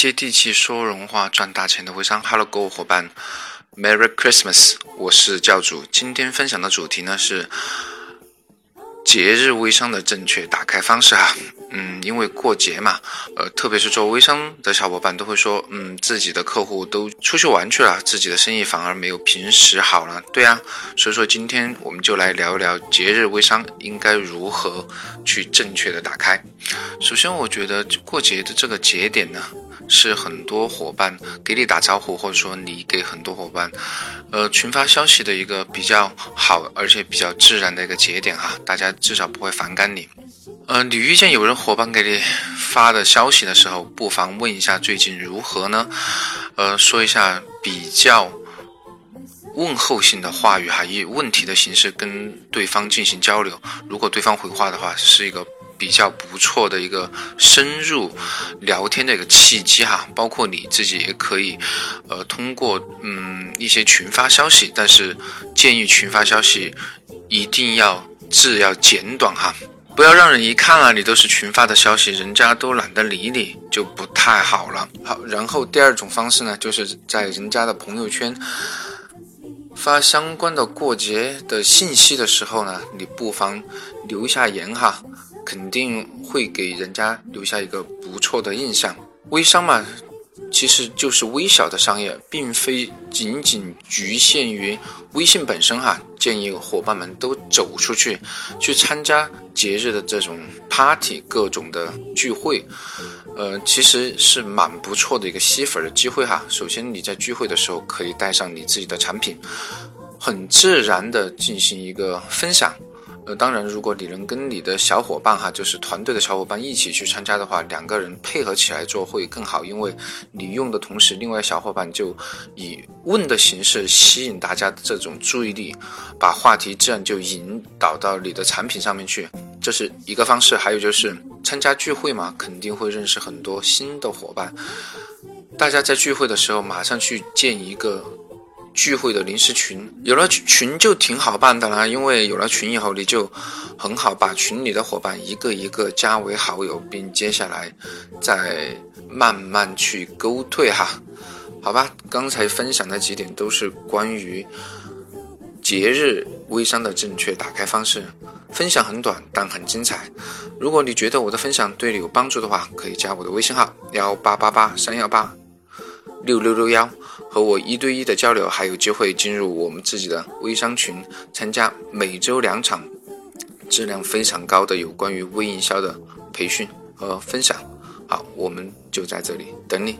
接地气说人话赚大钱的微商，Hello，各位伙伴，Merry Christmas！我是教主，今天分享的主题呢是节日微商的正确打开方式啊。嗯，因为过节嘛，呃，特别是做微商的小伙伴都会说，嗯，自己的客户都出去玩去了，自己的生意反而没有平时好了。对啊，所以说今天我们就来聊一聊节日微商应该如何去正确的打开。首先，我觉得过节的这个节点呢。是很多伙伴给你打招呼，或者说你给很多伙伴，呃，群发消息的一个比较好，而且比较自然的一个节点哈，大家至少不会反感你。呃，你遇见有人伙伴给你发的消息的时候，不妨问一下最近如何呢？呃，说一下比较问候性的话语哈，以问题的形式跟对方进行交流。如果对方回话的话，是一个。比较不错的一个深入聊天的一个契机哈，包括你自己也可以，呃，通过嗯一些群发消息，但是建议群发消息一定要字要简短哈，不要让人一看了你都是群发的消息，人家都懒得理你，就不太好了。好，然后第二种方式呢，就是在人家的朋友圈发相关的过节的信息的时候呢，你不妨留下言哈。肯定会给人家留下一个不错的印象。微商嘛，其实就是微小的商业，并非仅仅局限于微信本身哈。建议伙伴们都走出去，去参加节日的这种 party，各种的聚会，呃，其实是蛮不错的一个吸粉的机会哈。首先你在聚会的时候可以带上你自己的产品，很自然的进行一个分享。呃，当然，如果你能跟你的小伙伴哈，就是团队的小伙伴一起去参加的话，两个人配合起来做会更好，因为你用的同时，另外小伙伴就以问的形式吸引大家的这种注意力，把话题自然就引导到你的产品上面去，这是一个方式。还有就是参加聚会嘛，肯定会认识很多新的伙伴，大家在聚会的时候马上去建一个。聚会的临时群有了群就挺好办的啦，因为有了群以后，你就很好把群里的伙伴一个一个加为好友，并接下来再慢慢去勾兑哈。好吧，刚才分享的几点都是关于节日微商的正确打开方式，分享很短但很精彩。如果你觉得我的分享对你有帮助的话，可以加我的微信号幺八八八三幺八六六六幺。和我一对一的交流，还有机会进入我们自己的微商群，参加每周两场质量非常高的有关于微营销的培训和分享。好，我们就在这里等你。